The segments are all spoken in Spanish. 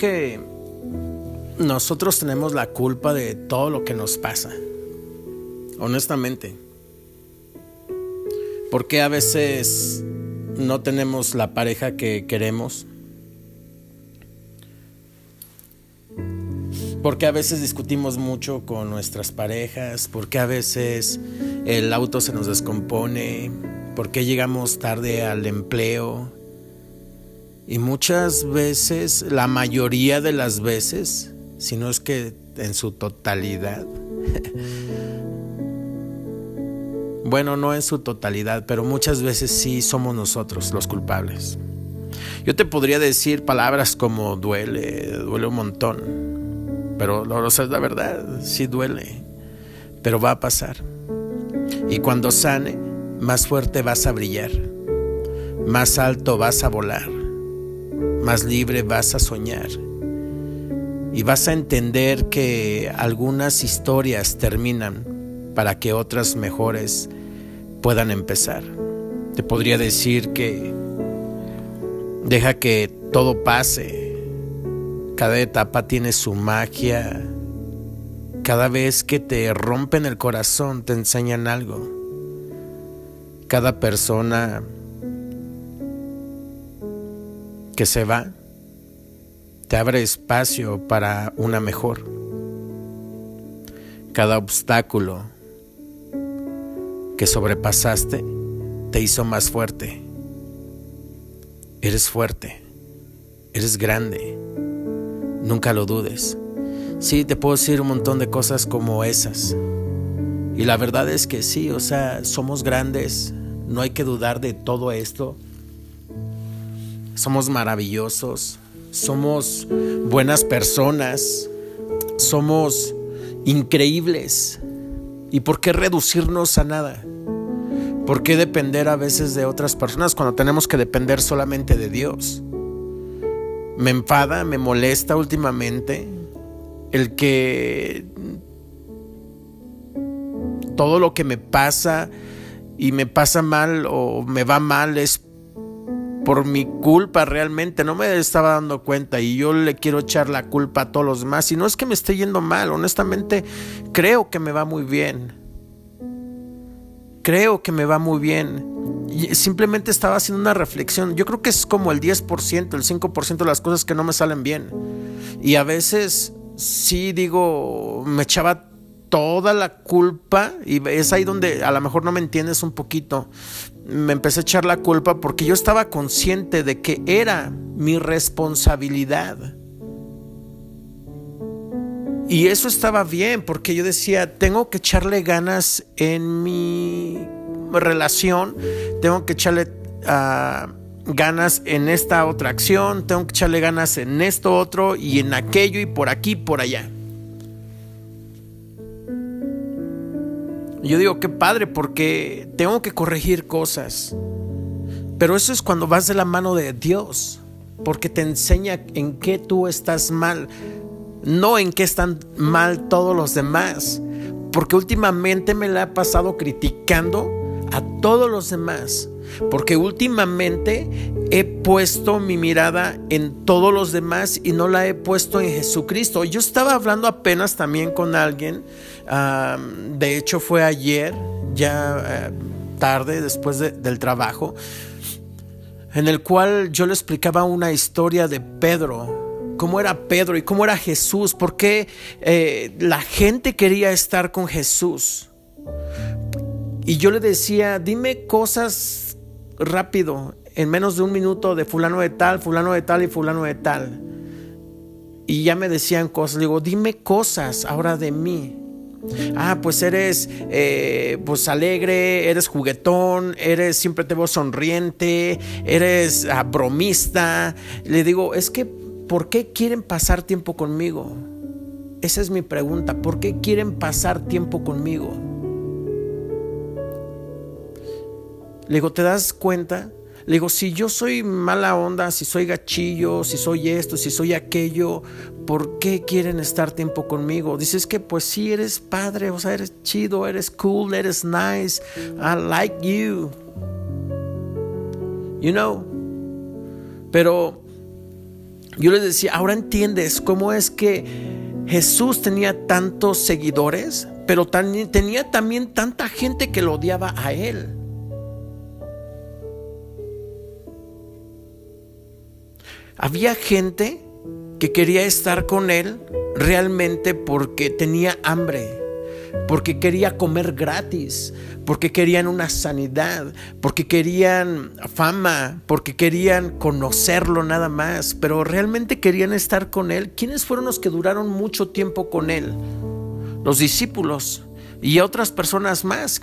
que nosotros tenemos la culpa de todo lo que nos pasa. Honestamente. Porque a veces no tenemos la pareja que queremos? Porque a veces discutimos mucho con nuestras parejas, porque a veces el auto se nos descompone, porque llegamos tarde al empleo. Y muchas veces, la mayoría de las veces, si no es que en su totalidad, bueno, no en su totalidad, pero muchas veces sí somos nosotros los culpables. Yo te podría decir palabras como duele, duele un montón, pero lo es la verdad, sí duele, pero va a pasar. Y cuando sane, más fuerte vas a brillar, más alto vas a volar, más libre vas a soñar. Y vas a entender que algunas historias terminan para que otras mejores puedan empezar. Te podría decir que deja que todo pase, cada etapa tiene su magia. Cada vez que te rompen el corazón te enseñan algo. Cada persona que se va te abre espacio para una mejor. Cada obstáculo que sobrepasaste te hizo más fuerte. Eres fuerte. Eres grande. Nunca lo dudes. Sí, te puedo decir un montón de cosas como esas. Y la verdad es que sí, o sea, somos grandes, no hay que dudar de todo esto. Somos maravillosos, somos buenas personas, somos increíbles. ¿Y por qué reducirnos a nada? ¿Por qué depender a veces de otras personas cuando tenemos que depender solamente de Dios? me enfada, me molesta últimamente el que todo lo que me pasa y me pasa mal o me va mal es por mi culpa realmente, no me estaba dando cuenta y yo le quiero echar la culpa a todos los demás y no es que me esté yendo mal, honestamente creo que me va muy bien. Creo que me va muy bien simplemente estaba haciendo una reflexión. Yo creo que es como el 10%, el 5% de las cosas que no me salen bien. Y a veces sí digo, me echaba toda la culpa y es ahí donde a lo mejor no me entiendes un poquito. Me empecé a echar la culpa porque yo estaba consciente de que era mi responsabilidad. Y eso estaba bien porque yo decía, tengo que echarle ganas en mi relación, tengo que echarle ah, ganas en esta otra acción, tengo que echarle ganas en esto otro y en aquello y por aquí, por allá. Yo digo, qué padre, porque tengo que corregir cosas. Pero eso es cuando vas de la mano de Dios, porque te enseña en qué tú estás mal, no en qué están mal todos los demás. Porque últimamente me la he pasado criticando a todos los demás. Porque últimamente he puesto mi mirada en todos los demás y no la he puesto en Jesucristo. Yo estaba hablando apenas también con alguien, de hecho fue ayer, ya eh, tarde, después del trabajo, en el cual yo le explicaba una historia de Pedro, cómo era Pedro y cómo era Jesús, por qué eh, la gente quería estar con Jesús. Y yo le decía, dime cosas rápido, en menos de un minuto, de fulano de tal, fulano de tal y fulano de tal. Y ya me decían cosas, digo, dime cosas ahora de mí. Ah, pues eres eh, pues alegre, eres juguetón, eres siempre te veo sonriente, eres ah, bromista. Le digo, es que, ¿por qué quieren pasar tiempo conmigo? Esa es mi pregunta, ¿por qué quieren pasar tiempo conmigo? Le digo, ¿te das cuenta? Le digo, si yo soy mala onda, si soy gachillo, si soy esto, si soy aquello, ¿por qué quieren estar tiempo conmigo? Dices que pues sí, eres padre, o sea, eres chido, eres cool, eres nice, I like you. You know. Pero yo les decía, ahora entiendes cómo es que Jesús tenía tantos seguidores, pero tenía también tanta gente que lo odiaba a él. Había gente que quería estar con él realmente porque tenía hambre, porque quería comer gratis, porque querían una sanidad, porque querían fama, porque querían conocerlo nada más, pero realmente querían estar con él. ¿Quiénes fueron los que duraron mucho tiempo con él? Los discípulos y otras personas más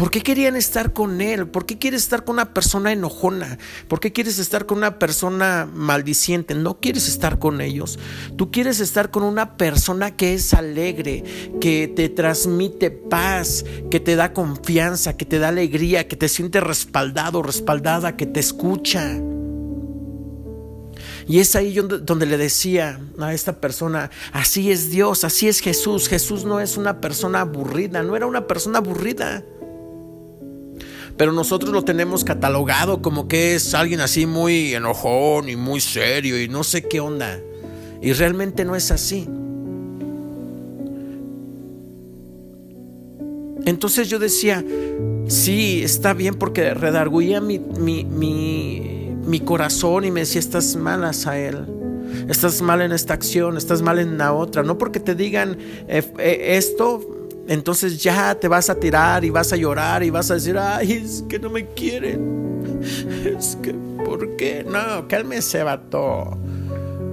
¿Por qué querían estar con él? ¿Por qué quieres estar con una persona enojona? ¿Por qué quieres estar con una persona maldiciente? No quieres estar con ellos. Tú quieres estar con una persona que es alegre, que te transmite paz, que te da confianza, que te da alegría, que te siente respaldado, respaldada, que te escucha. Y es ahí donde le decía a esta persona, así es Dios, así es Jesús. Jesús no es una persona aburrida, no era una persona aburrida pero nosotros lo tenemos catalogado como que es alguien así muy enojón y muy serio y no sé qué onda. Y realmente no es así. Entonces yo decía, sí, está bien porque redarguía mi, mi, mi, corazón y me decía, estás mal, él Estás mal en esta acción, estás mal en la otra. No porque te digan eh, eh, esto, entonces ya te vas a tirar y vas a llorar y vas a decir, ay, es que no me quieren. Es que, ¿por qué? No, cálmese, vato.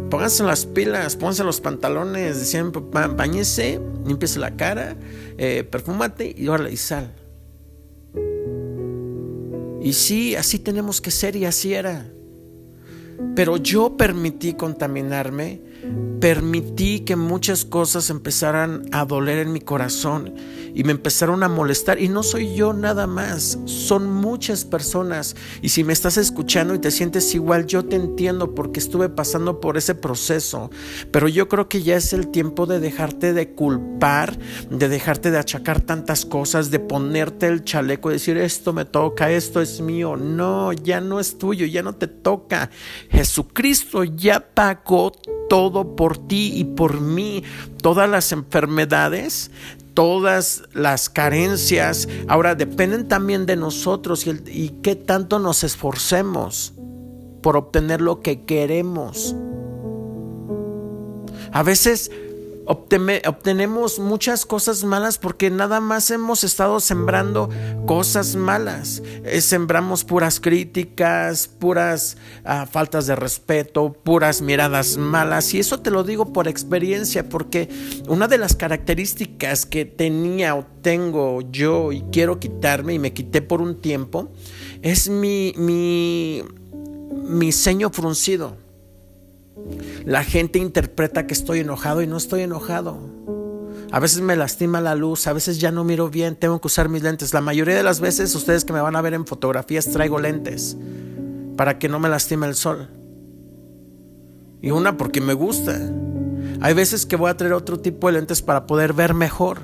Pónganse las pilas, pónganse los pantalones, decían, bañese, limpiese la cara, eh, perfúmate y órale, y sal. Y sí, así tenemos que ser y así era. Pero yo permití contaminarme permití que muchas cosas empezaran a doler en mi corazón y me empezaron a molestar. Y no soy yo nada más, son muchas personas. Y si me estás escuchando y te sientes igual, yo te entiendo porque estuve pasando por ese proceso. Pero yo creo que ya es el tiempo de dejarte de culpar, de dejarte de achacar tantas cosas, de ponerte el chaleco y decir, esto me toca, esto es mío. No, ya no es tuyo, ya no te toca. Jesucristo ya pagó todo por ti y por mí, todas las enfermedades, todas las carencias, ahora dependen también de nosotros y, qué tanto nos esforcemos por obtener lo que queremos. A veces obtenemos muchas cosas malas porque nada más hemos estado sembrando cosas malas. Eh, sembramos puras críticas, puras ah, faltas de respeto, puras miradas malas. Y eso te lo digo por experiencia, porque una de las características que tenía o tengo yo y quiero quitarme y me quité por un tiempo es mi, mi, mi ceño fruncido. La gente interpreta que estoy enojado y no estoy enojado. A veces me lastima la luz, a veces ya no miro bien, tengo que usar mis lentes. La mayoría de las veces ustedes que me van a ver en fotografías traigo lentes para que no me lastime el sol. Y una porque me gusta. Hay veces que voy a traer otro tipo de lentes para poder ver mejor.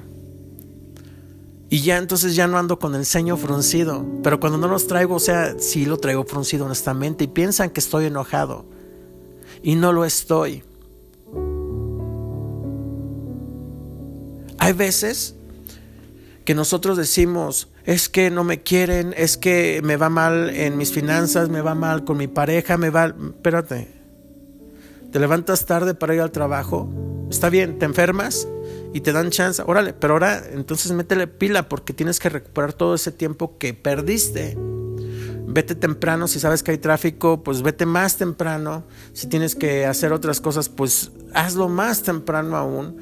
Y ya entonces ya no ando con el ceño fruncido. Pero cuando no los traigo, o sea, sí lo traigo fruncido honestamente y piensan que estoy enojado y no lo estoy. Hay veces que nosotros decimos, es que no me quieren, es que me va mal en mis finanzas, me va mal con mi pareja, me va... Espérate, te levantas tarde para ir al trabajo, está bien, te enfermas y te dan chance, órale, pero ahora entonces métele pila porque tienes que recuperar todo ese tiempo que perdiste vete temprano, si sabes que hay tráfico, pues vete más temprano, si tienes que hacer otras cosas, pues hazlo más temprano aún.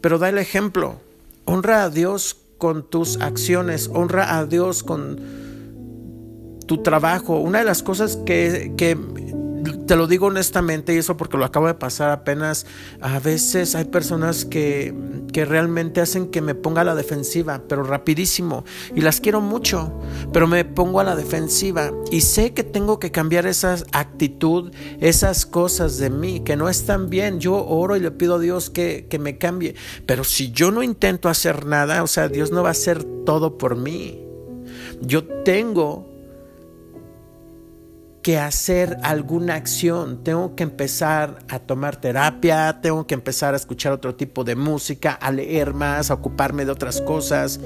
Pero da el ejemplo, honra a Dios con tus acciones, honra a Dios con tu trabajo. Una de las cosas que, que te lo digo honestamente y eso porque lo acabo de pasar apenas, a veces hay personas que, que realmente hacen que me ponga a la defensiva, pero rapidísimo, y las quiero mucho, pero me pongo a la defensiva y sé que tengo que cambiar esa actitud, esas cosas de mí que no están bien. Yo oro y le pido a Dios que, que me cambie, pero si yo no intento hacer nada, o sea, Dios no va a hacer todo por mí. Yo tengo que hacer alguna acción, tengo que empezar a tomar terapia, tengo que empezar a escuchar otro tipo de música, a leer más, a ocuparme de otras cosas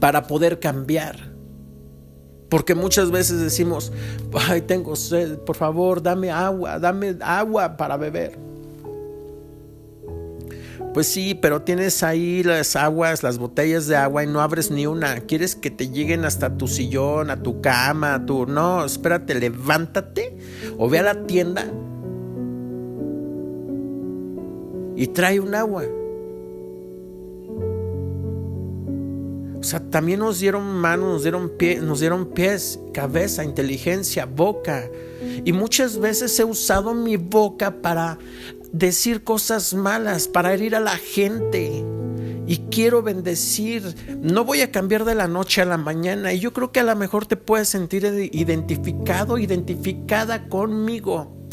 para poder cambiar. Porque muchas veces decimos, ay, tengo sed, por favor, dame agua, dame agua para beber. Pues sí, pero tienes ahí las aguas, las botellas de agua y no abres ni una. Quieres que te lleguen hasta tu sillón, a tu cama, a tu... No, espérate, levántate o ve a la tienda y trae un agua. O sea, también nos dieron manos, nos dieron, pie, nos dieron pies, cabeza, inteligencia, boca. Y muchas veces he usado mi boca para decir cosas malas, para herir a la gente. Y quiero bendecir. No voy a cambiar de la noche a la mañana. Y yo creo que a lo mejor te puedes sentir identificado, identificada conmigo.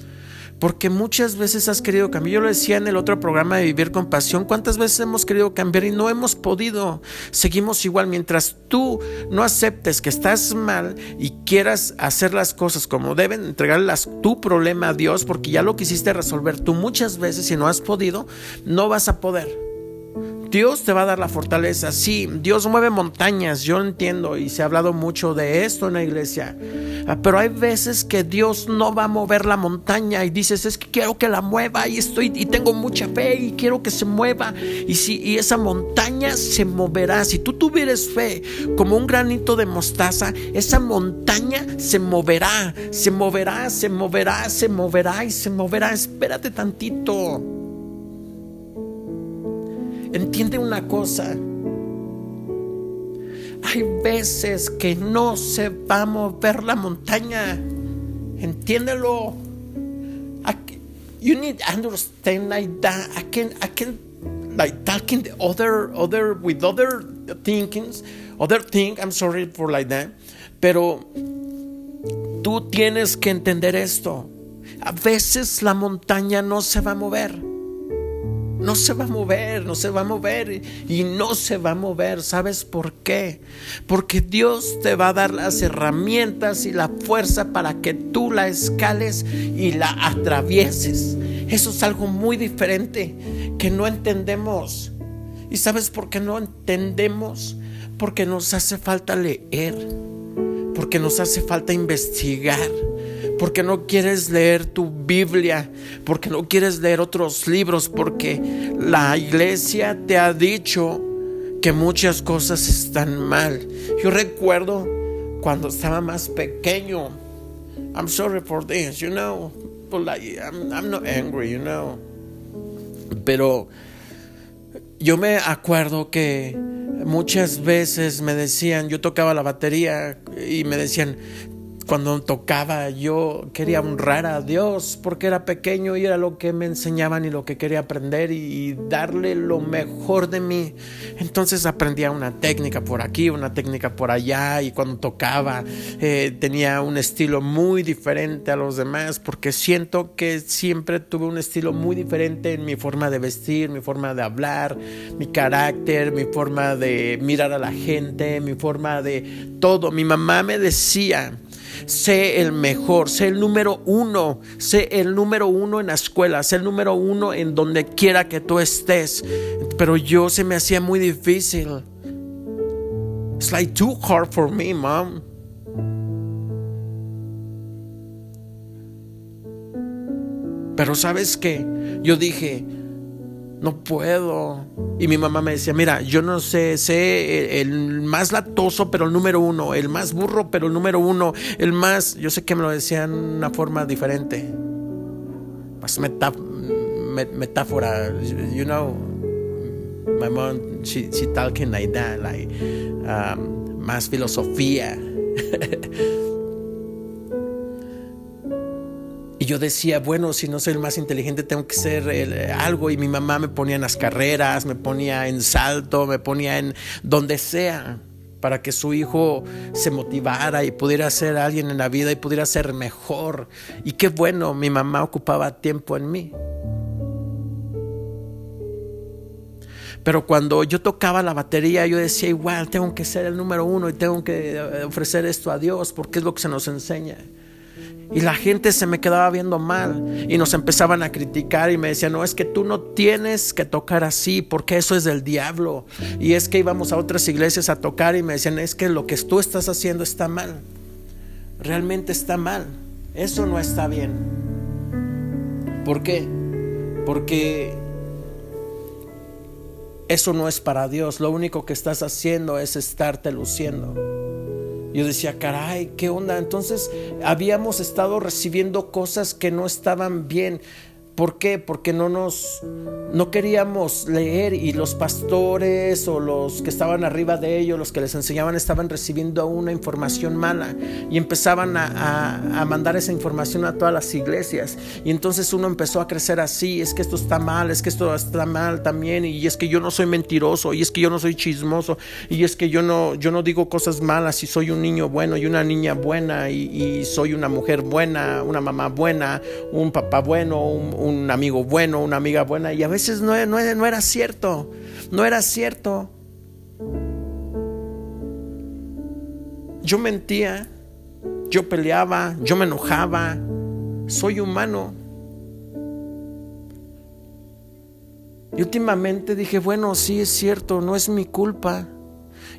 Porque muchas veces has querido cambiar. Yo lo decía en el otro programa de Vivir con Pasión. ¿Cuántas veces hemos querido cambiar y no hemos podido? Seguimos igual. Mientras tú no aceptes que estás mal y quieras hacer las cosas como deben, entregarlas tu problema a Dios, porque ya lo quisiste resolver tú muchas veces y no has podido, no vas a poder. Dios te va a dar la fortaleza. Sí, Dios mueve montañas, yo entiendo y se ha hablado mucho de esto en la iglesia. Ah, pero hay veces que Dios no va a mover la montaña y dices, es que quiero que la mueva y estoy y tengo mucha fe y quiero que se mueva y si y esa montaña se moverá. Si tú tuvieras fe como un granito de mostaza, esa montaña se moverá, se moverá, se moverá, se moverá y se moverá. Espérate tantito. Entiende una cosa. Hay veces que no se va a mover la montaña. Entiéndelo. You need to understand like that. I can, I can, like talking other, other, with other thinkings, other thing. I'm sorry for like that. Pero tú tienes que entender esto. A veces la montaña no se va a mover. No se va a mover, no se va a mover y no se va a mover. ¿Sabes por qué? Porque Dios te va a dar las herramientas y la fuerza para que tú la escales y la atravieses. Eso es algo muy diferente que no entendemos. ¿Y sabes por qué no entendemos? Porque nos hace falta leer, porque nos hace falta investigar porque no quieres leer tu Biblia, porque no quieres leer otros libros, porque la iglesia te ha dicho que muchas cosas están mal. Yo recuerdo cuando estaba más pequeño. I'm sorry for this, you know. But I'm not angry, you know. Pero yo me acuerdo que muchas veces me decían, yo tocaba la batería y me decían, cuando tocaba yo quería honrar a Dios porque era pequeño y era lo que me enseñaban y lo que quería aprender y darle lo mejor de mí. Entonces aprendía una técnica por aquí, una técnica por allá y cuando tocaba eh, tenía un estilo muy diferente a los demás porque siento que siempre tuve un estilo muy diferente en mi forma de vestir, mi forma de hablar, mi carácter, mi forma de mirar a la gente, mi forma de todo. Mi mamá me decía, sé el mejor, sé el número uno, sé el número uno en la escuela, sé el número uno en donde quiera que tú estés. Pero yo se me hacía muy difícil. It's like too hard for me, mom. Pero sabes qué, yo dije, no puedo. Y mi mamá me decía, mira, yo no sé, sé el, más latoso, pero el número uno, el más burro, pero el número uno, el más, yo sé que me lo decían de una forma diferente, más metáfora, you know, my mom, she, she talking like that, like, um, más filosofía. Y yo decía, bueno, si no soy el más inteligente, tengo que ser eh, algo. Y mi mamá me ponía en las carreras, me ponía en salto, me ponía en donde sea, para que su hijo se motivara y pudiera ser alguien en la vida y pudiera ser mejor. Y qué bueno, mi mamá ocupaba tiempo en mí. Pero cuando yo tocaba la batería, yo decía, igual, tengo que ser el número uno y tengo que eh, ofrecer esto a Dios, porque es lo que se nos enseña. Y la gente se me quedaba viendo mal y nos empezaban a criticar y me decían, no, es que tú no tienes que tocar así porque eso es del diablo. Y es que íbamos a otras iglesias a tocar y me decían, es que lo que tú estás haciendo está mal. Realmente está mal. Eso no está bien. ¿Por qué? Porque eso no es para Dios. Lo único que estás haciendo es estarte luciendo. Yo decía, caray, ¿qué onda? Entonces habíamos estado recibiendo cosas que no estaban bien. ¿Por qué? Porque no nos no queríamos leer y los pastores o los que estaban arriba de ellos, los que les enseñaban, estaban recibiendo una información mala y empezaban a, mandar esa información a todas las iglesias. Y entonces uno empezó a crecer así, es que esto está mal, es que esto está mal también, y es que yo no soy mentiroso, y es que yo no soy chismoso, y es que yo no, yo no digo cosas malas, y soy un niño bueno y una niña buena, y, soy una mujer buena, una mamá buena, un papá bueno, un amigo bueno, una amiga buena, y a veces no, no, no era cierto, no era cierto. Yo mentía, yo peleaba, yo me enojaba, soy humano. Y últimamente dije, bueno, sí es cierto, no es mi culpa.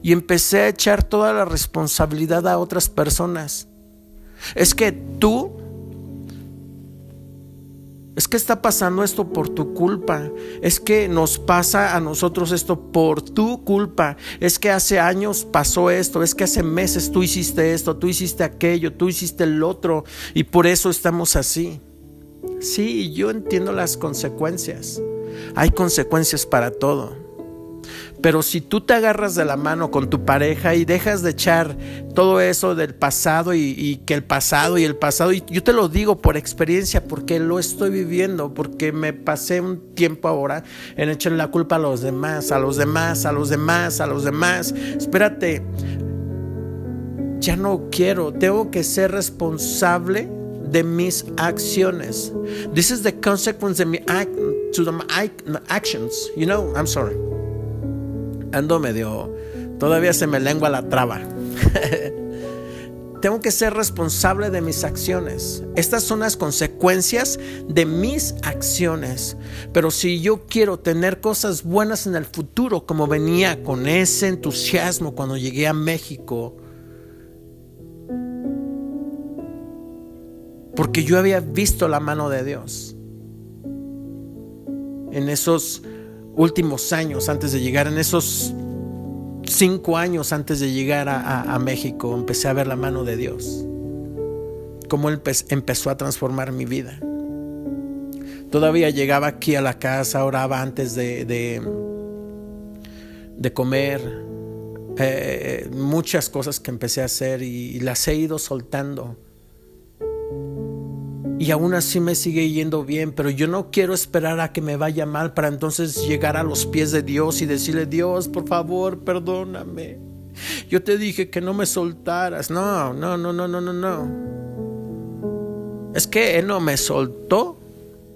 Y empecé a echar toda la responsabilidad a otras personas. Es que tú es que está pasando esto por tu culpa. Es que nos pasa a nosotros esto por tu culpa. Es que hace años pasó esto. Es que hace meses tú hiciste esto, tú hiciste aquello, tú hiciste el otro. Y por eso estamos así. Sí, yo entiendo las consecuencias. Hay consecuencias para todo. Pero si tú te agarras de la mano con tu pareja y dejas de echar todo eso del pasado y, que el pasado y el pasado, y yo te lo digo por experiencia, porque lo estoy viviendo, porque me pasé un tiempo ahora en echarle la culpa a los demás, a los demás, a los demás, a los demás. Espérate, ya no quiero, tengo que ser responsable de mis acciones. This is the consequence of my to the actions. You know, I'm sorry ando medio, todavía se me lengua la traba. Tengo que ser responsable de mis acciones. Estas son las consecuencias de mis acciones. Pero si yo quiero tener cosas buenas en el futuro, como venía con ese entusiasmo cuando llegué a México, porque yo había visto la mano de Dios en esos últimos años antes de llegar, en esos cinco años antes de llegar a, México, empecé a ver la mano de Dios. Cómo Él empezó a transformar mi vida. Todavía llegaba aquí a la casa, oraba antes de, de, comer. Eh, muchas cosas que empecé a hacer y las he ido soltando y aún así me sigue yendo bien, pero yo no quiero esperar a que me vaya mal para entonces llegar a los pies de Dios y decirle, Dios, por favor, perdóname. Yo te dije que no me soltaras. No, no, no, no, no, no, no. Es que Él no me soltó.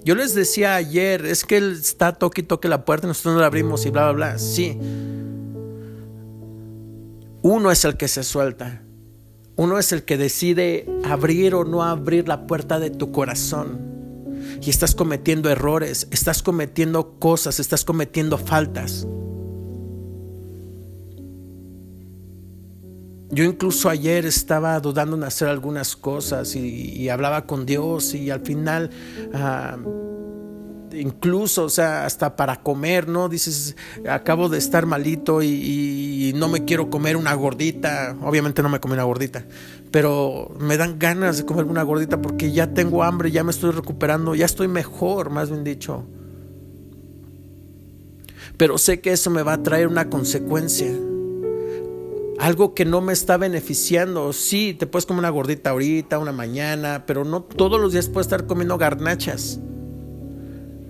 Yo les decía ayer, es que Él está toque y toque la puerta y nosotros no la abrimos y bla, bla, bla. Sí. Uno es el que se suelta. Uno es el que decide abrir o no abrir la puerta de tu corazón. Y estás cometiendo errores, estás cometiendo cosas, estás cometiendo faltas. Yo incluso ayer estaba dudando en hacer algunas cosas y, hablaba con Dios y al final... Ah, incluso, o sea, hasta para comer, ¿no? Dices, acabo de estar malito y, no me quiero comer una gordita. Obviamente no me comí una gordita, pero me dan ganas de comer una gordita porque ya tengo hambre, ya me estoy recuperando, ya estoy mejor, más bien dicho. Pero sé que eso me va a traer una consecuencia. Algo que no me está beneficiando. Sí, te puedes comer una gordita ahorita, una mañana, pero no todos los días puedes estar comiendo garnachas.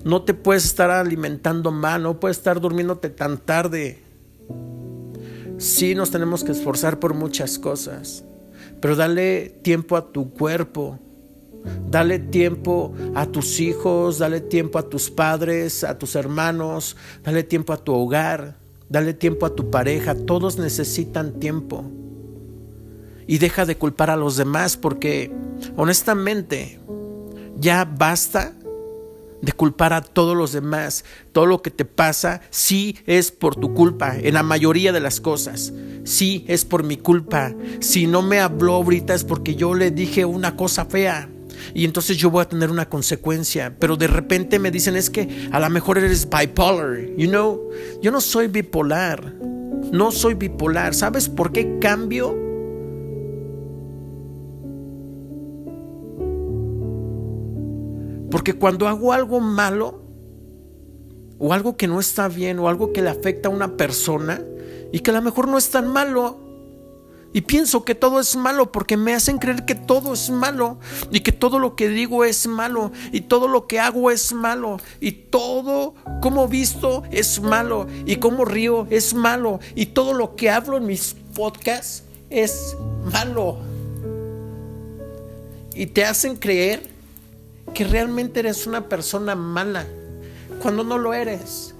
No te puedes estar alimentando mal, no puedes estar durmiéndote tan tarde. Sí nos tenemos que esforzar por muchas cosas, pero dale tiempo a tu cuerpo, dale tiempo a tus hijos, dale tiempo a tus padres, a tus hermanos, dale tiempo a tu hogar, dale tiempo a tu pareja, todos necesitan tiempo. y deja de culpar a los demás porque honestamente ya basta de culpar a todos los demás. Todo lo que te pasa sí es por tu culpa, en la mayoría de las cosas. Sí es por mi culpa. Si no me habló ahorita es porque yo le dije una cosa fea. Y entonces yo voy a tener una consecuencia. Pero de repente me dicen es que a lo mejor eres bipolar. You know, yo no soy bipolar. No soy bipolar. ¿Sabes por qué cambio? Porque cuando hago algo malo, o algo que no está bien, o algo que le afecta a una persona, y que a lo mejor no es tan malo, y pienso que todo es malo porque me hacen creer que todo es malo y que todo lo que digo es malo y todo lo que hago es malo y todo como visto es malo y como río es malo y todo lo que hablo en mis podcasts es malo. Y te hacen creer que realmente eres una persona mala cuando no lo eres.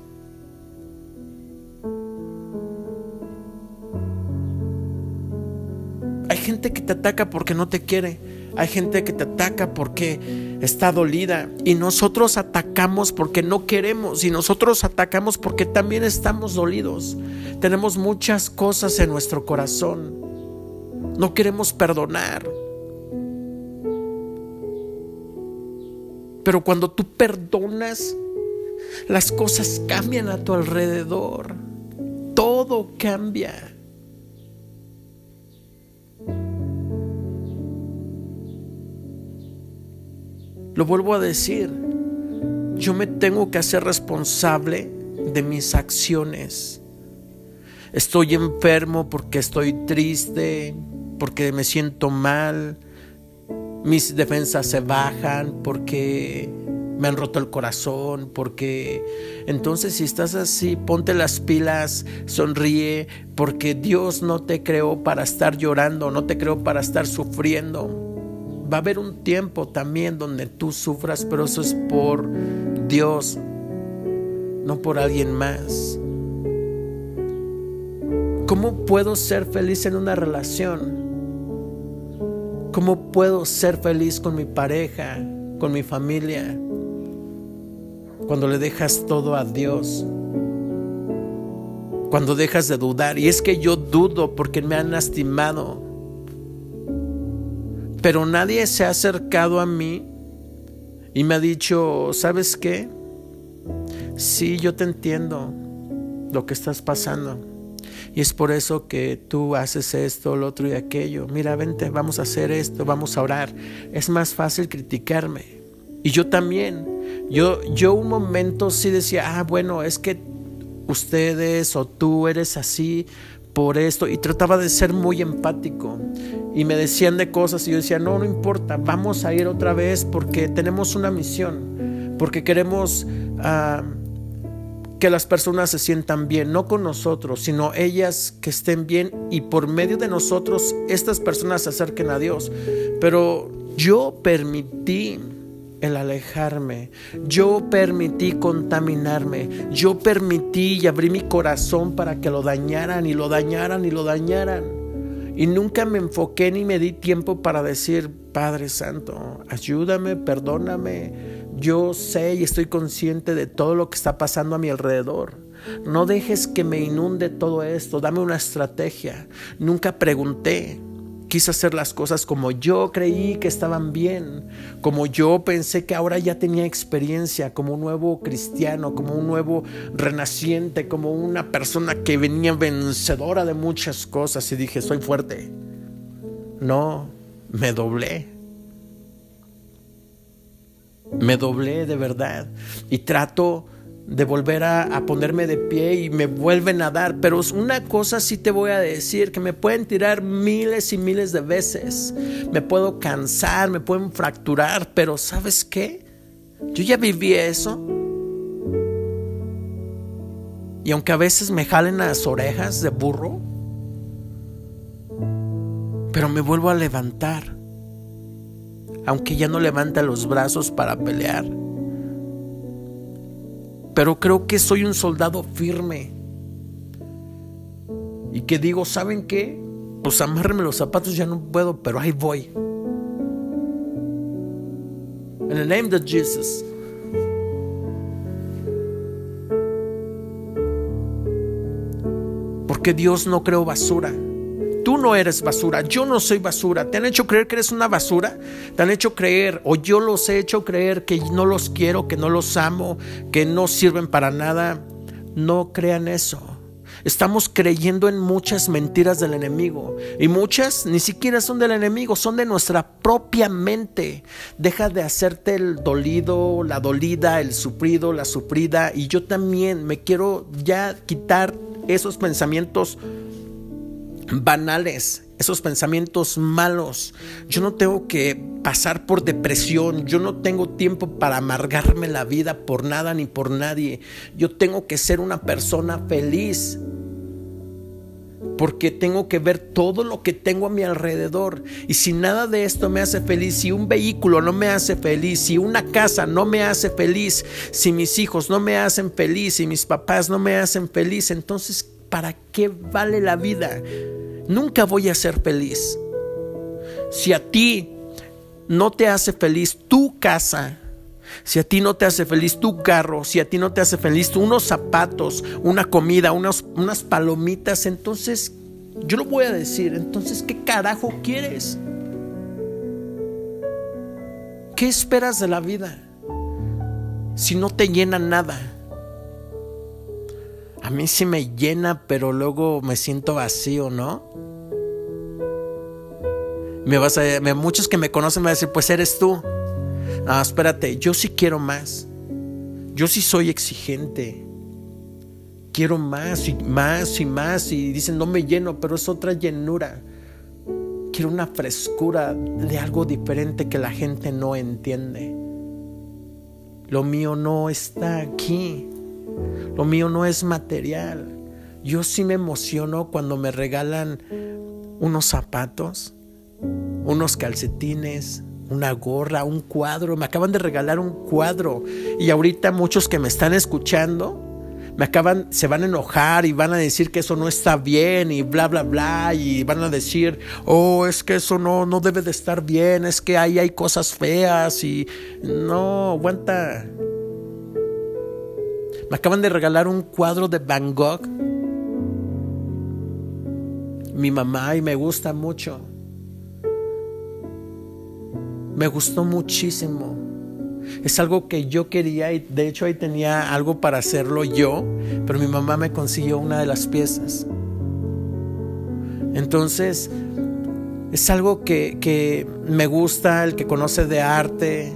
Hay gente que te ataca porque no te quiere. Hay gente que te ataca porque está dolida. Y nosotros atacamos porque no queremos. Y nosotros atacamos porque también estamos dolidos. Tenemos muchas cosas en nuestro corazón. No queremos perdonar. Pero cuando tú perdonas, las cosas cambian a tu alrededor. Todo cambia. Lo vuelvo a decir, yo me tengo que hacer responsable de mis acciones. Estoy enfermo porque estoy triste, porque me siento mal, mis defensas se bajan porque me han roto el corazón, porque entonces si estás así, ponte las pilas, sonríe, porque Dios no te creó para estar llorando, no te creó para estar sufriendo. Va a haber un tiempo también donde tú sufras, pero eso es por Dios, no por alguien más. ¿Cómo puedo ser feliz en una relación? ¿Cómo puedo ser feliz con mi pareja, con mi familia? Cuando le dejas todo a Dios. Cuando dejas de dudar. Y es que yo dudo porque me han lastimado. Pero nadie se ha acercado a mí y me ha dicho, ¿sabes qué? Sí, yo te entiendo lo que estás pasando. Y es por eso que tú haces esto, lo otro y aquello. Mira, vente, vamos a hacer esto, vamos a orar. Es más fácil criticarme. Y yo también. Yo, yo un momento sí decía, ah, bueno, es que ustedes o tú eres así por esto. Y trataba de ser muy empático. Y me decían de cosas y yo decía, no, no importa, vamos a ir otra vez porque tenemos una misión. Porque queremos... Ah, que las personas se sientan bien, no con nosotros, sino ellas que estén bien y por medio de nosotros estas personas se acerquen a Dios. Pero yo permití el alejarme, yo permití contaminarme, yo permití y abrí mi corazón para que lo dañaran y lo dañaran y lo dañaran. Y nunca me enfoqué ni me di tiempo para decir, Padre Santo, ayúdame, perdóname, yo sé y estoy consciente de todo lo que está pasando a mi alrededor. No dejes que me inunde todo esto. Dame una estrategia. Nunca pregunté. Quise hacer las cosas como yo creí que estaban bien, como yo pensé que ahora ya tenía experiencia, como un nuevo cristiano, como un nuevo renaciente, como una persona que venía vencedora de muchas cosas y dije, soy fuerte. No, me doblé me doblé de verdad y trato de volver a, ponerme de pie y me vuelven a dar. Pero una cosa sí te voy a decir, que me pueden tirar miles y miles de veces. Me puedo cansar, me pueden fracturar, pero ¿sabes qué? Yo ya viví eso. Y aunque a veces me jalen las orejas de burro, pero me vuelvo a levantar aunque ya no levanta los brazos para pelear. Pero creo que soy un soldado firme. Y que digo, ¿saben qué? pues amárreme los zapatos, ya no puedo, pero ahí voy. In the name of Jesus. Porque Dios no creó basura. Tú no eres basura, yo no soy basura. ¿Te han hecho creer que eres una basura? ¿Te han hecho creer o yo los he hecho creer que no los quiero, que no los amo, que no sirven para nada? No crean eso. Estamos creyendo en muchas mentiras del enemigo y muchas ni siquiera son del enemigo, son de nuestra propia mente. Deja de hacerte el dolido, la dolida, el sufrido, la sufrida y yo también me quiero ya quitar esos pensamientos banales, esos pensamientos malos. Yo no tengo que pasar por depresión, yo no tengo tiempo para amargarme la vida por nada ni por nadie. Yo tengo que ser una persona feliz. Porque tengo que ver todo lo que tengo a mi alrededor. Y si nada de esto me hace feliz, si un vehículo no me hace feliz, si una casa no me hace feliz, si mis hijos no me hacen feliz, si mis papás no me hacen feliz, entonces ¿para qué vale la vida? Nunca voy a ser feliz. Si a ti no te hace feliz tu casa, si a ti no te hace feliz tu carro, si a ti no te hace feliz unos zapatos, una comida, unas palomitas, entonces yo lo voy a decir, entonces ¿qué carajo quieres? ¿Qué esperas de la vida si no te llena nada? A mí sí me llena, pero luego me siento vacío, ¿no? Me vas a, muchos que me conocen me van a decir, pues eres tú. Ah, espérate, yo sí quiero más. Yo sí soy exigente. Quiero más y más y más. Y dicen, no me lleno, pero es otra llenura. Quiero una frescura de algo diferente que la gente no entiende. Lo mío no está aquí. Lo mío no es material. Yo sí me emociono cuando me regalan unos zapatos, unos calcetines, una gorra, un cuadro. Me acaban de regalar un cuadro. Y ahorita muchos que me están escuchando me acaban, se van a enojar y van a decir que eso no está bien y bla, bla, bla. Y van a decir, oh, es que eso no, no debe de estar bien, es que ahí hay cosas feas y no, aguanta. Me acaban de regalar un cuadro de Van Gogh. Mi mamá y me gusta mucho. Me gustó muchísimo. Es algo que yo quería y de hecho ahí tenía algo para hacerlo yo, pero mi mamá me consiguió una de las piezas. Entonces, es algo que, que me gusta, el que conoce de arte,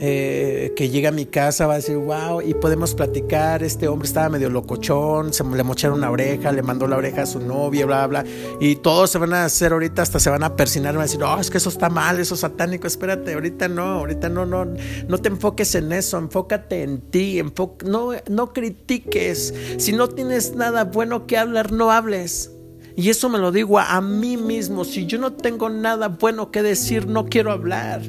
eh, que llega a mi casa va a decir, wow, y podemos platicar, este hombre estaba medio locochón, se le mocharon una oreja, le mandó la oreja a su novia, bla, bla, y todos se van a hacer ahorita, hasta se van a persinar, van a decir, oh, es que eso está mal, eso es satánico, espérate, ahorita no, ahorita no, no, no te enfoques en eso, enfócate en ti, no, no critiques, si no tienes nada bueno que hablar, no hables. Y eso me lo digo a mí mismo, si yo no tengo nada bueno que decir, no quiero hablar.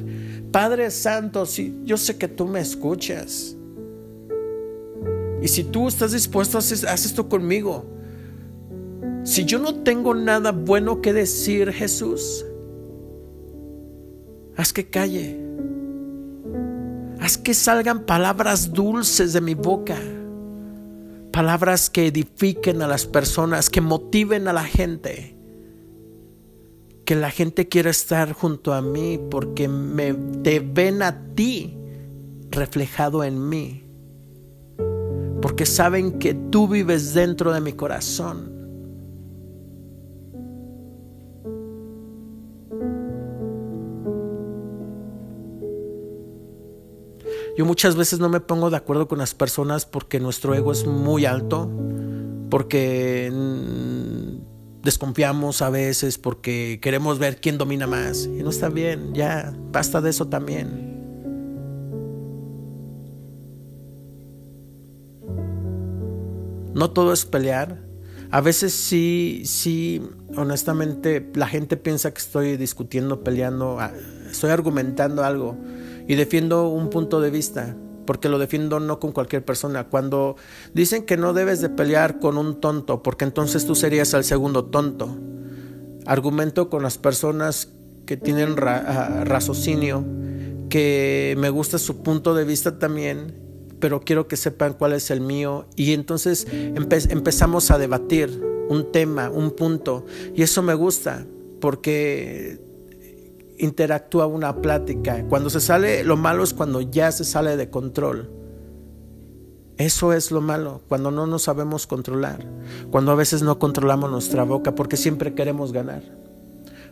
Padre Santo, si yo sé que tú me escuchas. Y si tú estás dispuesto, haz, haz esto conmigo. Si yo no tengo nada bueno que decir, Jesús, haz que calle. Haz que salgan palabras dulces de mi boca. Palabras que edifiquen a las personas, que motiven a la gente que la gente quiera estar junto a mí porque me te ven a ti reflejado en mí. Porque saben que tú vives dentro de mi corazón. Yo muchas veces no me pongo de acuerdo con las personas porque nuestro ego es muy alto, porque desconfiamos a veces porque queremos ver quién domina más. Y no está bien, ya, basta de eso también. No todo es pelear. A veces sí, sí, honestamente, la gente piensa que estoy discutiendo, peleando, estoy argumentando algo y defiendo un punto de vista porque lo defiendo no con cualquier persona. Cuando dicen que no debes de pelear con un tonto, porque entonces tú serías el segundo tonto. argumento con las personas que tienen ah, raciocinio, que me gusta su punto de vista también, pero quiero que sepan cuál es el mío. Y entonces empezamos a debatir un tema, un punto, y eso me gusta porque interactúa una plática. Cuando se sale, lo malo es cuando ya se sale de control. Eso es lo malo, cuando no nos sabemos controlar, cuando a veces no controlamos nuestra boca porque siempre queremos ganar.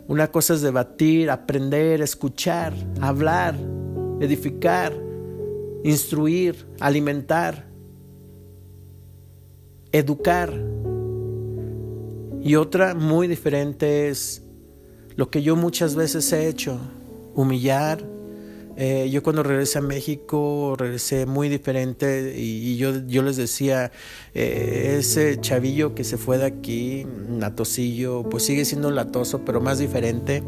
Una cosa es debatir, aprender, escuchar, hablar, edificar, instruir, alimentar, educar. Y otra muy diferente es lo que yo muchas veces he hecho, humillar, eh, yo cuando regresé a México regresé muy diferente y, yo, yo les decía, eh, ese chavillo que se fue de aquí, natosillo, pues sigue siendo latoso, pero más diferente,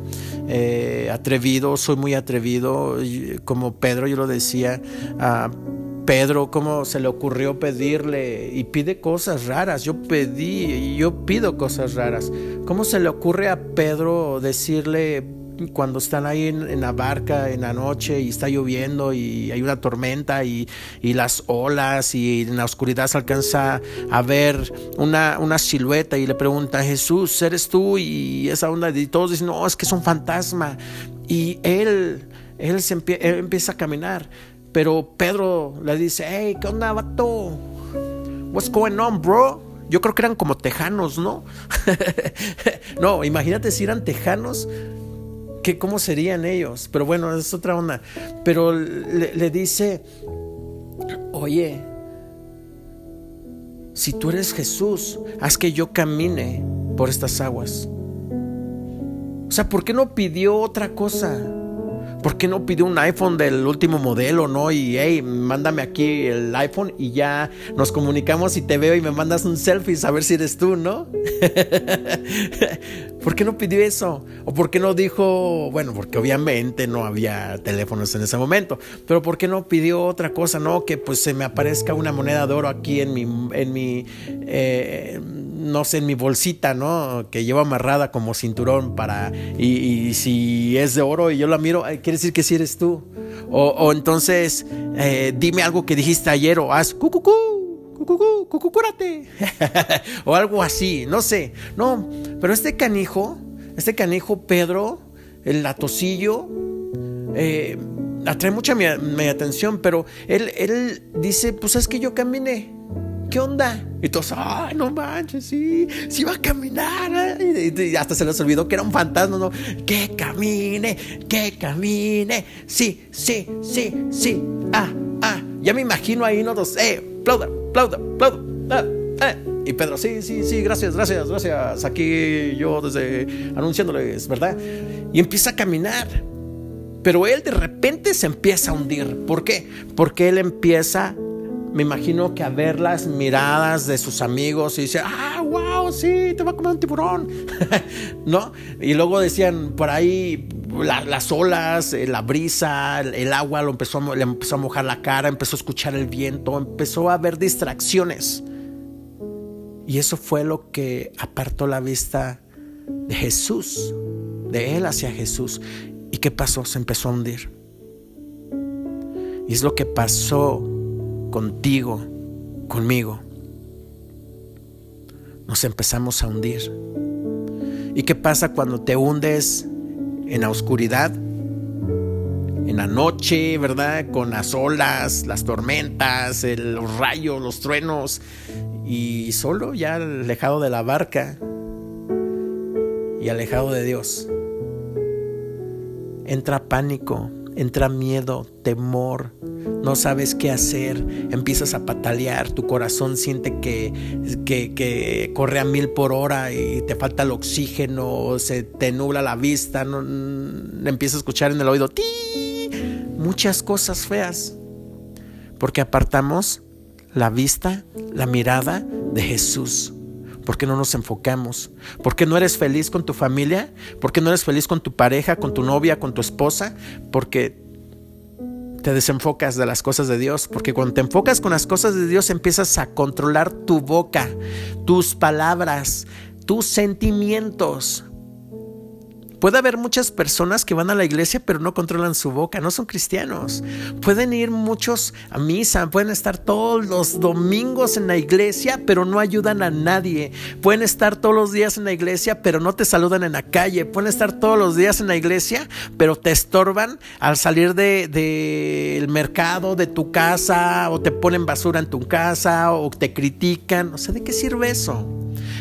eh, atrevido, soy muy atrevido, como Pedro yo lo decía. a Pedro, ¿cómo se le ocurrió pedirle? Y pide cosas raras. Yo pedí y yo pido cosas raras. ¿Cómo se le ocurre a Pedro decirle, cuando están ahí en, la barca en la noche y está lloviendo y hay una tormenta y, las olas y en la oscuridad se alcanza a ver una, una silueta y le pregunta, Jesús, ¿eres tú? Y esa onda, y todos dicen, no, es que es un fantasma. Y él, él, se empieza a caminar, pero Pedro le dice, hey, ¿qué onda, vato? What's going on, bro? Yo creo que eran como tejanos, ¿no? no, imagínate si eran tejanos cómo serían ellos. Pero bueno, es otra onda. Pero le, dice, oye, si tú eres Jesús, haz que yo camine por estas aguas. O sea, ¿por qué no pidió otra cosa? ¿Por qué no pidió un iPhone del último modelo, no? Y hey, mándame aquí el iPhone y ya nos comunicamos y te veo y me mandas un selfie a ver si eres tú, ¿no? ¿Por qué no pidió eso? ¿O por qué no dijo, bueno, porque obviamente no había teléfonos en ese momento, pero ¿por qué no pidió otra cosa, no? Que pues se me aparezca una moneda de oro aquí en mi, en mi, eh, no sé, en mi bolsita, ¿no? Que llevo amarrada como cinturón para, y, si es de oro y yo la miro, quiere decir que sí eres tú. O, entonces, eh, dime algo que dijiste ayer o haz cucucú cucucú, cucucúrate. o algo así, no sé. No, pero este canijo, este canijo Pedro, el latosillo, eh, atrae mucha mi, atención, pero él, él dice, pues es que yo caminé. ¿Qué onda? Y todos, ay, no manches, sí, sí va a caminar. Y, hasta se les olvidó que era un fantasma, ¿no? Que camine, que camine. Sí, sí, sí, sí. Ah, ah. Ya me imagino ahí, ¿no? Dos, eh, aplauda, aplauda, aplauda. Ah, eh. Y Pedro, sí, sí, sí, gracias, gracias, gracias. Aquí yo desde anunciándoles, ¿verdad? Y empieza a caminar. Pero él de repente se empieza a hundir. ¿Por qué? Porque él empieza me imagino que a ver las miradas de sus amigos y dice, ah, wow, sí, te va a comer un tiburón, ¿no? Y luego decían por ahí las olas, eh, la brisa, el, agua lo empezó a, le empezó a mojar la cara, empezó a escuchar el viento, empezó a haber distracciones. Y eso fue lo que apartó la vista de Jesús, de él hacia Jesús. ¿Y qué pasó? Se empezó a hundir. Y es lo que pasó contigo, conmigo. Nos empezamos a hundir. ¿Y qué pasa cuando te hundes en la oscuridad? En la noche, ¿verdad? Con las olas, las tormentas, los rayos, los truenos. Y solo ya alejado de la barca y alejado de Dios. Entra pánico, entra miedo, temor, no sabes qué hacer, empiezas a patalear, tu corazón siente que, que, corre a mil por hora y te falta el oxígeno, se te nubla la vista, no, empiezas a escuchar en el oído muchas cosas feas, porque apartamos la vista, la mirada de Jesús. ¿Por qué no nos enfocamos? ¿Por qué no eres feliz con tu familia? ¿Por qué no eres feliz con tu pareja, con tu novia, con tu esposa? Porque te desenfocas de las cosas de Dios, porque cuando te enfocas con las cosas de Dios empiezas a controlar tu boca, tus palabras, tus sentimientos. Puede haber muchas personas que van a la iglesia pero no controlan su boca, no son cristianos. Pueden ir muchos a misa, pueden estar todos los domingos en la iglesia pero no ayudan a nadie. Pueden estar todos los días en la iglesia pero no te saludan en la calle. Pueden estar todos los días en la iglesia pero te estorban al salir del de, mercado, de tu casa o te ponen basura en tu casa o te critican. O sea, ¿de qué sirve eso?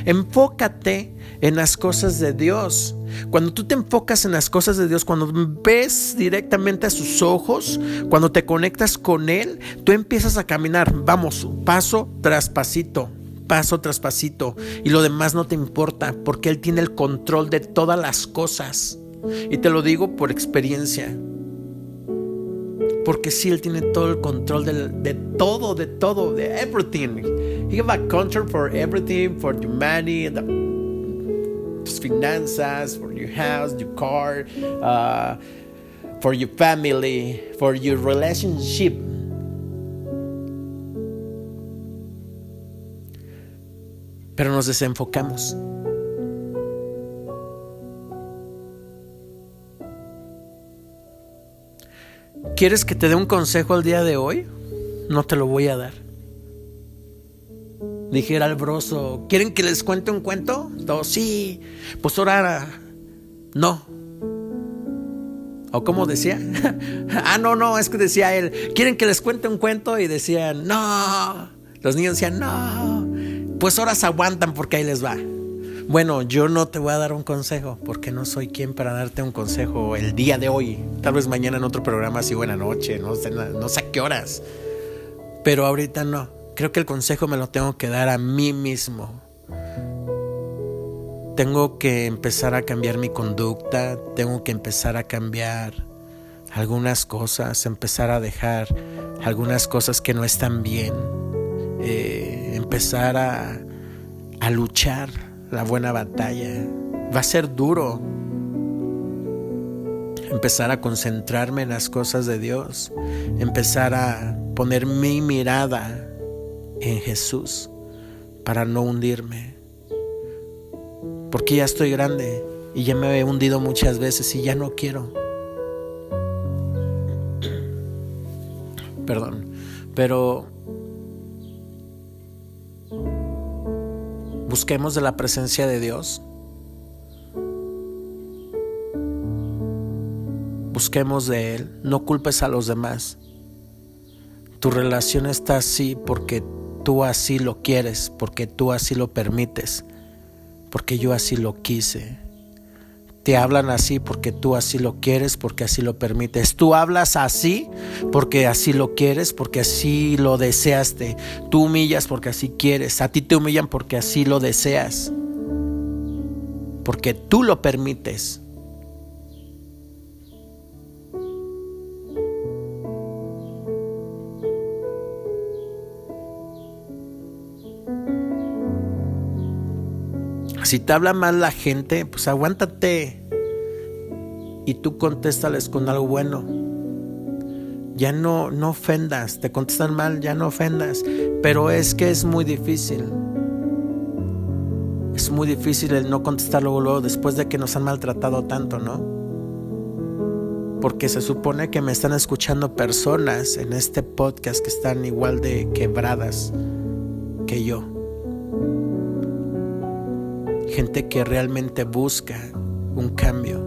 Enfócate en las cosas de Dios. Cuando tú te enfocas en las cosas de Dios, cuando ves directamente a sus ojos, cuando te conectas con Él, tú empiezas a caminar, vamos, paso tras pasito, paso tras pasito, y lo demás no te importa, porque Él tiene el control de todas las cosas. Y te lo digo por experiencia. Porque sí, Él tiene todo el control de, todo, de todo, de everything. He have a control for everything, for humanity, the tus finanzas, for your house, your car, uh, for your family, for your relationship. Pero nos desenfocamos. ¿Quieres que te dé un consejo al día de hoy? No te lo voy a dar dijera el broso, ¿quieren que les cuente un cuento? Todos, sí, pues ahora no. ¿O cómo decía? ah, no, no, es que decía él, ¿quieren que les cuente un cuento? Y decían, no. Los niños decían, no. Pues ahora se aguantan porque ahí les va. Bueno, yo no te voy a dar un consejo porque no soy quien para darte un consejo el día de hoy. Tal vez mañana en otro programa, así buena noche, no sé, no sé a qué horas. Pero ahorita no. Creo que el consejo me lo tengo que dar a mí mismo. Tengo que empezar a cambiar mi conducta, tengo que empezar a cambiar algunas cosas, empezar a dejar algunas cosas que no están bien, eh, empezar a, a luchar la buena batalla. Va a ser duro empezar a concentrarme en las cosas de Dios, empezar a poner mi mirada en Jesús para no hundirme. Porque ya estoy grande y ya me he hundido muchas veces y ya no quiero. Perdón, pero busquemos de la presencia de Dios. Busquemos de Él, no culpes a los demás. Tu relación está así porque tú así lo quieres, porque tú así lo permites, porque yo así lo quise. Te hablan así porque tú así lo quieres, porque así lo permites. Tú hablas así porque así lo quieres, porque así lo deseaste. Tú humillas porque así quieres. A ti te humillan porque así lo deseas. Porque tú lo permites. Si te habla mal la gente, pues aguántate y tú contéstales con algo bueno. Ya no, no ofendas, te contestan mal, ya no ofendas. Pero es que es muy difícil. Es muy difícil el no contestar luego, luego después de que nos han maltratado tanto, ¿no? Porque se supone que me están escuchando personas en este podcast que están igual de quebradas que yo gente que realmente busca un cambio.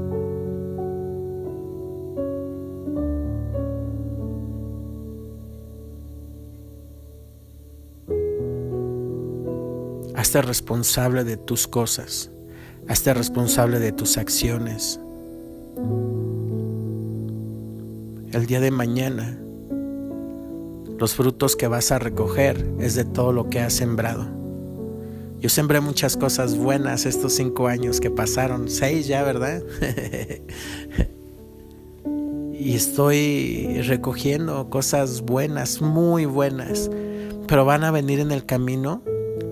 Hazte responsable de tus cosas. Hazte responsable de tus acciones. El día de mañana, los frutos que vas a recoger es de todo lo que has sembrado. Yo sembré muchas cosas buenas estos cinco años que pasaron, seis ya, ¿verdad? y estoy recogiendo cosas buenas, muy buenas, pero van a venir en el camino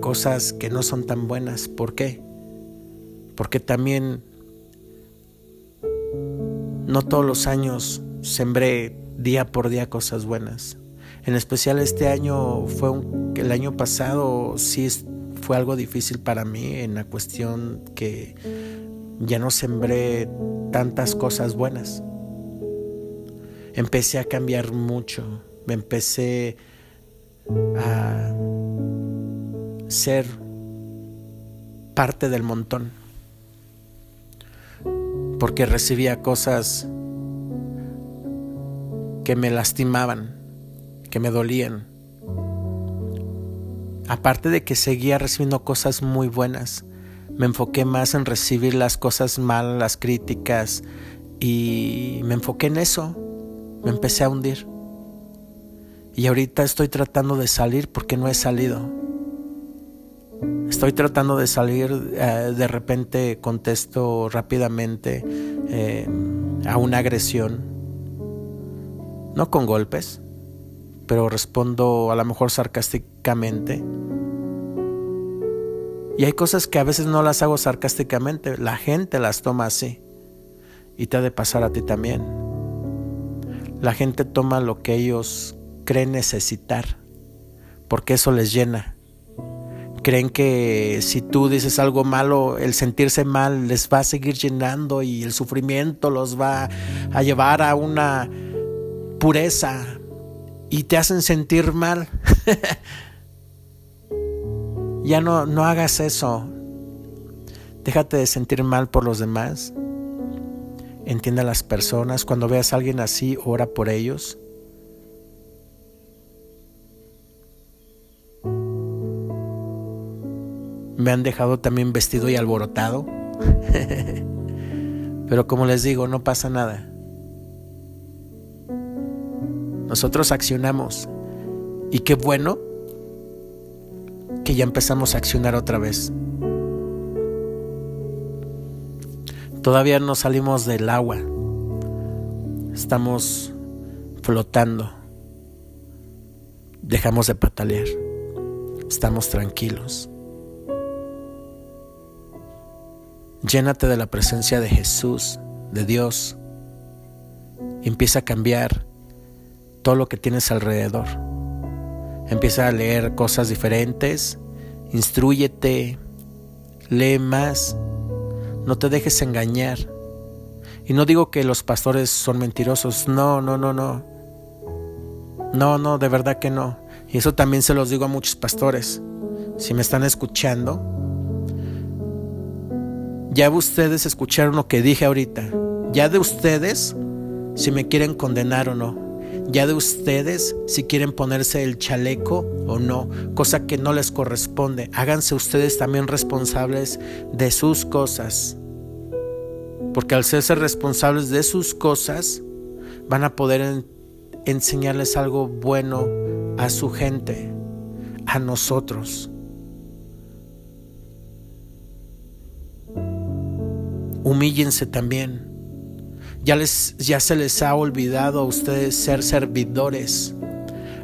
cosas que no son tan buenas. ¿Por qué? Porque también no todos los años sembré día por día cosas buenas. En especial este año fue un, el año pasado sí fue algo difícil para mí en la cuestión que ya no sembré tantas cosas buenas. Empecé a cambiar mucho, me empecé a ser parte del montón, porque recibía cosas que me lastimaban, que me dolían. Aparte de que seguía recibiendo cosas muy buenas, me enfoqué más en recibir las cosas malas, las críticas, y me enfoqué en eso. Me empecé a hundir. Y ahorita estoy tratando de salir porque no he salido. Estoy tratando de salir, eh, de repente contesto rápidamente eh, a una agresión, no con golpes, pero respondo a lo mejor sarcásticamente y hay cosas que a veces no las hago sarcásticamente, la gente las toma así. Y te ha de pasar a ti también. La gente toma lo que ellos creen necesitar, porque eso les llena. Creen que si tú dices algo malo, el sentirse mal les va a seguir llenando y el sufrimiento los va a llevar a una pureza y te hacen sentir mal. Ya no, no hagas eso. Déjate de sentir mal por los demás. Entiende a las personas. Cuando veas a alguien así, ora por ellos. Me han dejado también vestido y alborotado. Pero como les digo, no pasa nada. Nosotros accionamos. Y qué bueno que ya empezamos a accionar otra vez. Todavía no salimos del agua. Estamos flotando. Dejamos de patalear. Estamos tranquilos. Llénate de la presencia de Jesús, de Dios. empieza a cambiar todo lo que tienes alrededor. Empieza a leer cosas diferentes, instruyete, lee más, no te dejes engañar. Y no digo que los pastores son mentirosos, no, no, no, no. No, no, de verdad que no. Y eso también se los digo a muchos pastores. Si me están escuchando, ya ustedes escucharon lo que dije ahorita. Ya de ustedes, si me quieren condenar o no ya de ustedes si quieren ponerse el chaleco o no, cosa que no les corresponde. Háganse ustedes también responsables de sus cosas. Porque al ser responsables de sus cosas, van a poder enseñarles algo bueno a su gente, a nosotros. Humíllense también ya, se les ha olvidado a ustedes ser servidores.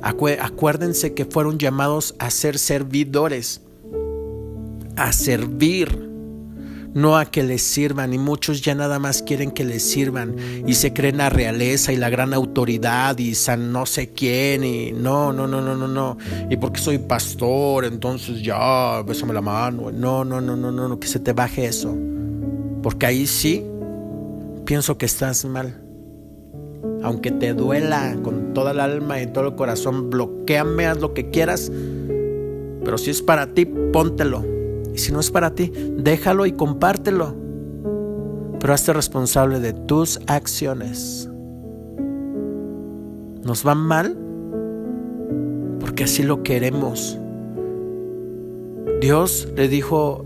acuérdense que fueron llamados a ser servidores, a servir, no a que les sirvan. Y muchos ya nada más quieren que les sirvan y se creen la realeza y la gran autoridad y san no sé quién. Y no, no, no, no, no, no. Y porque soy pastor, entonces ya, bésame la mano. No, no, no, no, no, no, que se te baje eso. Porque ahí sí pienso que estás mal. Aunque te duela con toda el alma y todo el corazón, bloqueame, haz lo que quieras. Pero si es para ti, póntelo. Y si no es para ti, déjalo y compártelo. Pero hazte responsable de tus acciones. ¿Nos va mal? Porque así lo queremos. Dios le dijo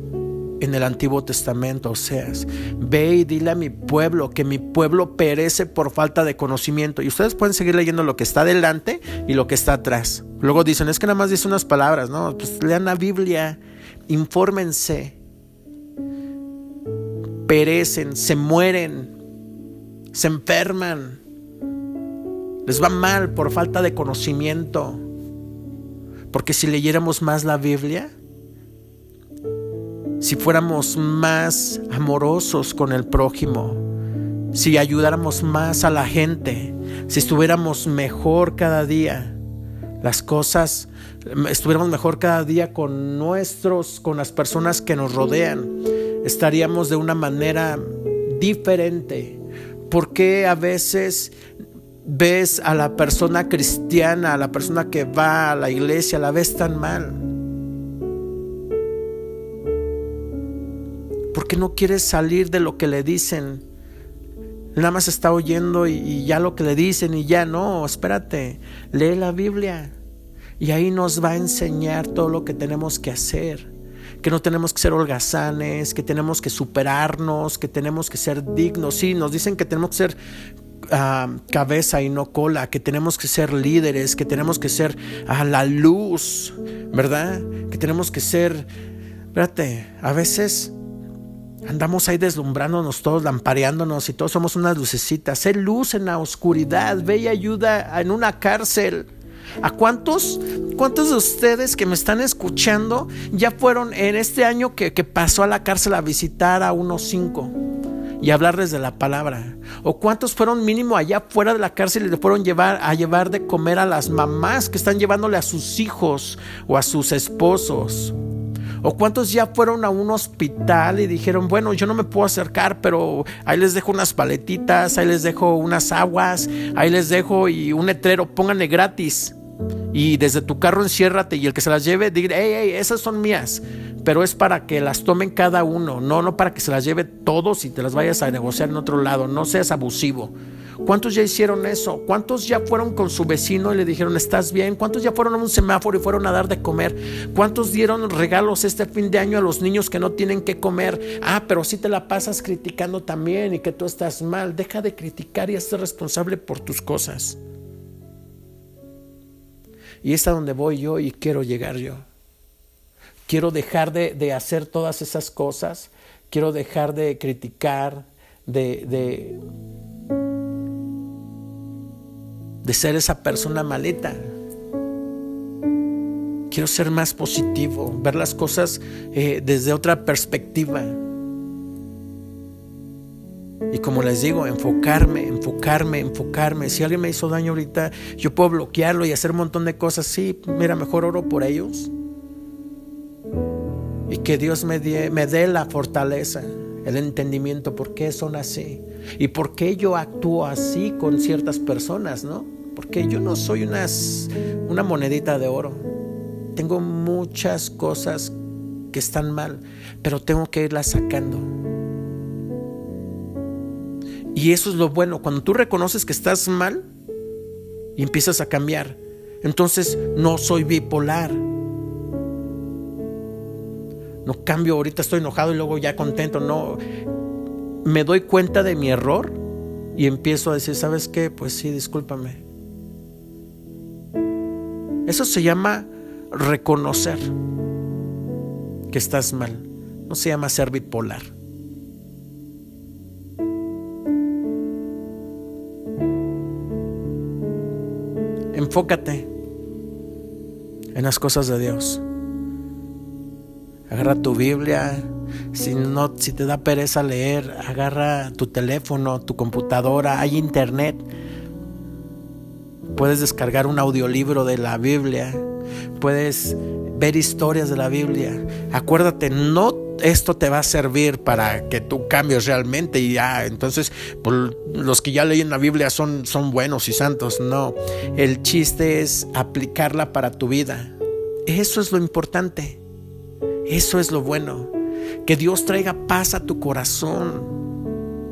en el Antiguo Testamento, Oseas. Ve y dile a mi pueblo que mi pueblo perece por falta de conocimiento. Y ustedes pueden seguir leyendo lo que está delante y lo que está atrás. Luego dicen, es que nada más dice unas palabras, ¿no? Pues lean la Biblia, infórmense. Perecen, se mueren, se enferman, les va mal por falta de conocimiento. Porque si leyéramos más la Biblia, si fuéramos más amorosos con el prójimo, si ayudáramos más a la gente, si estuviéramos mejor cada día, las cosas, estuviéramos mejor cada día con nuestros, con las personas que nos rodean, estaríamos de una manera diferente. ¿Por qué a veces ves a la persona cristiana, a la persona que va a la iglesia, la ves tan mal? ¿Por qué no quieres salir de lo que le dicen? Nada más está oyendo y, ya lo que le dicen y ya no, espérate, lee la Biblia y ahí nos va a enseñar todo lo que tenemos que hacer que no tenemos que ser holgazanes, que tenemos que superarnos, que tenemos que ser dignos. Sí, nos dicen que tenemos que ser ah, cabeza y no cola, que tenemos que ser líderes, que tenemos que ser a la luz, ¿verdad? Que tenemos que ser, espérate, a veces andamos ahí deslumbrándonos todos, lampareándonos y todos somos unas lucecitas. Sé luz en la oscuridad, ve y ayuda en una cárcel. ¿A cuántos, cuántos de ustedes que me están escuchando ya fueron en este año que, pasó a la cárcel a visitar a unos cinco? y hablarles de la palabra. O cuántos fueron mínimo allá fuera de la cárcel y le fueron llevar, a llevar de comer a las mamás que están llevándole a sus hijos o a sus esposos. O cuántos ya fueron a un hospital y dijeron, bueno, yo no me puedo acercar, pero ahí les dejo unas paletitas, ahí les dejo unas aguas, ahí les dejo y un letrero, pónganle gratis y desde tu carro enciérrate y el que se las lleve, diga, hey, hey, esas son mías, pero es para que las tomen cada uno, no, no para que se las lleve todos y te las vayas a negociar en otro lado, no seas abusivo. ¿Cuántos ya hicieron eso? ¿Cuántos ya fueron con su vecino y le dijeron, estás bien? ¿Cuántos ya fueron a un semáforo y fueron a dar de comer? ¿Cuántos dieron regalos este fin de año a los niños que no tienen que comer? Ah, pero si te la pasas criticando también y que tú estás mal. Deja de criticar y hazte responsable por tus cosas. Y es a donde voy yo y quiero llegar yo. Quiero dejar de, hacer todas esas cosas. Quiero dejar de criticar, de, de, de ser esa persona maleta. Quiero ser más positivo, ver las cosas eh, desde otra perspectiva. Y como les digo, enfocarme, enfocarme, enfocarme. Si alguien me hizo daño ahorita, yo puedo bloquearlo y hacer un montón de cosas. Sí, mira, mejor oro por ellos. Y que Dios me dé, me dé la fortaleza, el entendimiento por qué son así. Y por qué yo actúo así con ciertas personas, ¿no? Porque yo no soy una monedita de oro. Tengo muchas cosas que están mal, pero tengo que irlas sacando y eso es lo bueno, cuando tú reconoces que estás mal y empiezas a cambiar. Entonces no soy bipolar. No cambio, ahorita estoy enojado y luego ya contento. No, me doy cuenta de mi error y empiezo a decir, ¿sabes qué? Pues sí, discúlpame. Eso se llama reconocer que estás mal. No se llama ser bipolar. Enfócate en las cosas de Dios. Agarra tu Biblia. Si, no, si te da pereza leer, agarra tu teléfono, tu computadora, hay internet. Puedes descargar un audiolibro de la Biblia. Puedes ver historias de la Biblia. Acuérdate, no esto te va a servir para que tú cambies realmente y ya, entonces pues, los que ya leen la Biblia son, son buenos y santos. No, el chiste es aplicarla para tu vida. Eso es lo importante. Eso es lo bueno. Que Dios traiga paz a tu corazón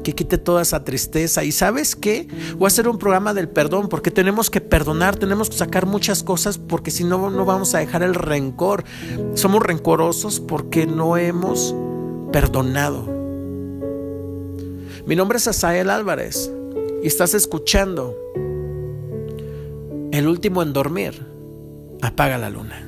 que quite toda esa tristeza. ¿Y sabes qué? Voy a hacer un programa del perdón, porque tenemos que perdonar, tenemos que sacar muchas cosas, porque si no, no vamos a dejar el rencor. Somos rencorosos porque no hemos perdonado. Mi nombre es Asael Álvarez y estás escuchando El último en dormir. Apaga la luna.